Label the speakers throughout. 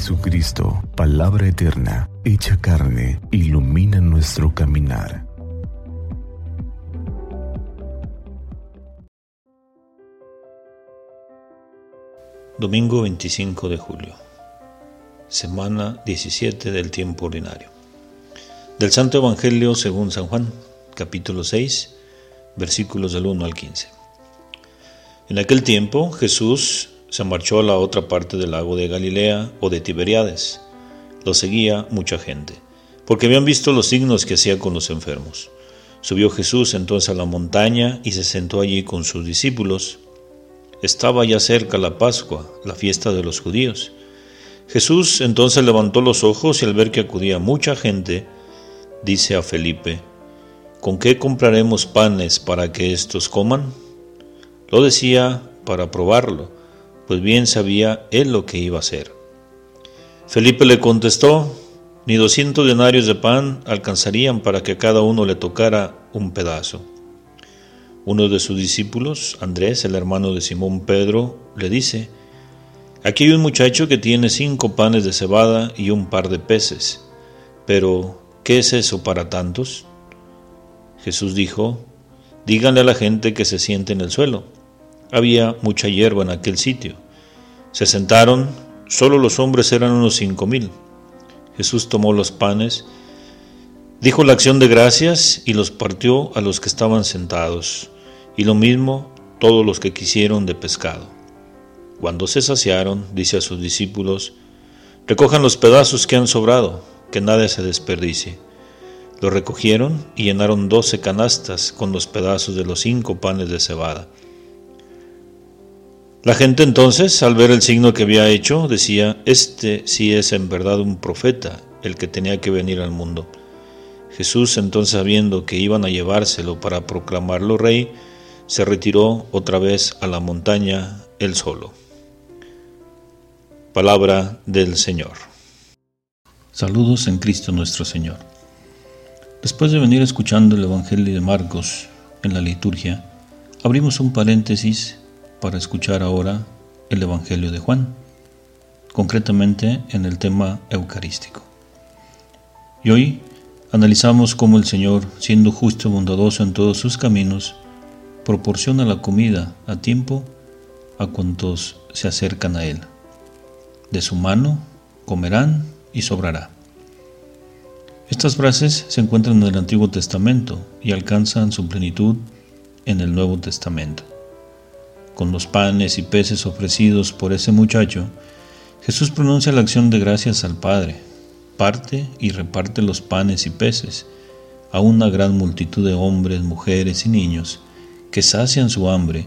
Speaker 1: Jesucristo, palabra eterna, hecha carne, ilumina nuestro caminar.
Speaker 2: Domingo 25 de julio, semana 17 del tiempo ordinario. Del Santo Evangelio según San Juan, capítulo 6, versículos del 1 al 15. En aquel tiempo Jesús se marchó a la otra parte del lago de Galilea o de Tiberiades. Lo seguía mucha gente, porque habían visto los signos que hacía con los enfermos. Subió Jesús entonces a la montaña y se sentó allí con sus discípulos. Estaba ya cerca la Pascua, la fiesta de los judíos. Jesús entonces levantó los ojos y al ver que acudía mucha gente, dice a Felipe, ¿con qué compraremos panes para que éstos coman? Lo decía para probarlo pues bien sabía él lo que iba a hacer. Felipe le contestó, ni doscientos denarios de pan alcanzarían para que cada uno le tocara un pedazo. Uno de sus discípulos, Andrés, el hermano de Simón Pedro, le dice, Aquí hay un muchacho que tiene cinco panes de cebada y un par de peces, pero ¿qué es eso para tantos? Jesús dijo, Díganle a la gente que se siente en el suelo. Había mucha hierba en aquel sitio. Se sentaron, solo los hombres eran unos cinco mil. Jesús tomó los panes, dijo la acción de gracias y los partió a los que estaban sentados, y lo mismo todos los que quisieron de pescado. Cuando se saciaron, dice a sus discípulos, recojan los pedazos que han sobrado, que nada se desperdicie. Lo recogieron y llenaron doce canastas con los pedazos de los cinco panes de cebada. La gente entonces, al ver el signo que había hecho, decía, este sí es en verdad un profeta, el que tenía que venir al mundo. Jesús entonces, sabiendo que iban a llevárselo para proclamarlo rey, se retiró otra vez a la montaña él solo. Palabra del Señor. Saludos en Cristo nuestro Señor. Después de venir escuchando el Evangelio de Marcos en la liturgia, abrimos un paréntesis para escuchar ahora el Evangelio de Juan, concretamente en el tema eucarístico. Y hoy analizamos cómo el Señor, siendo justo y bondadoso en todos sus caminos, proporciona la comida a tiempo a cuantos se acercan a Él. De su mano comerán y sobrará. Estas frases se encuentran en el Antiguo Testamento y alcanzan su plenitud en el Nuevo Testamento con los panes y peces ofrecidos por ese muchacho, Jesús pronuncia la acción de gracias al Padre, parte y reparte los panes y peces a una gran multitud de hombres, mujeres y niños que sacian su hambre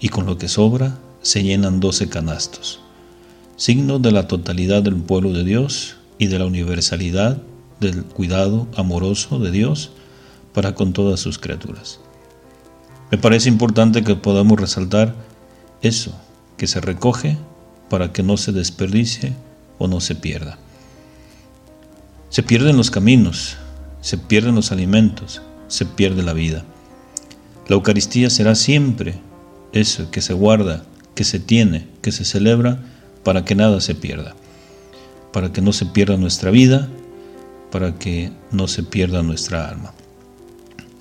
Speaker 2: y con lo que sobra se llenan doce canastos, signo de la totalidad del pueblo de Dios y de la universalidad del cuidado amoroso de Dios para con todas sus criaturas. Me parece importante que podamos resaltar eso, que se recoge para que no se desperdicie o no se pierda. Se pierden los caminos, se pierden los alimentos, se pierde la vida. La Eucaristía será siempre eso que se guarda, que se tiene, que se celebra para que nada se pierda, para que no se pierda nuestra vida, para que no se pierda nuestra alma.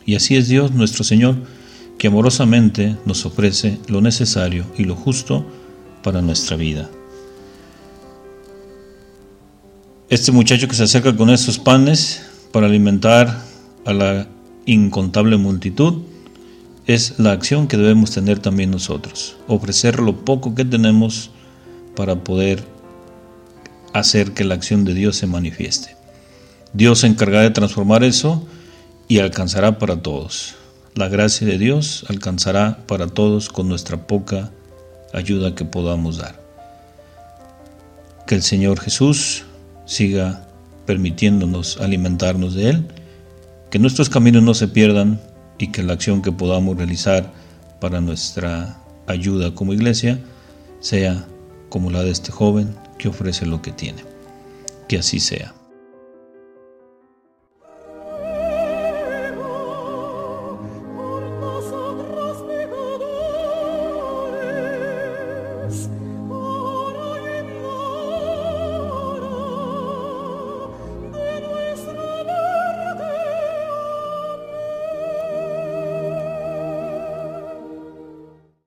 Speaker 2: Y así es Dios nuestro Señor, amorosamente nos ofrece lo necesario y lo justo para nuestra vida. Este muchacho que se acerca con esos panes para alimentar a la incontable multitud es la acción que debemos tener también nosotros, ofrecer lo poco que tenemos para poder hacer que la acción de Dios se manifieste. Dios se encargará de transformar eso y alcanzará para todos la gracia de Dios alcanzará para todos con nuestra poca ayuda que podamos dar. Que el Señor Jesús siga permitiéndonos alimentarnos de Él, que nuestros caminos no se pierdan y que la acción que podamos realizar para nuestra ayuda como iglesia sea como la de este joven que ofrece lo que tiene. Que así sea.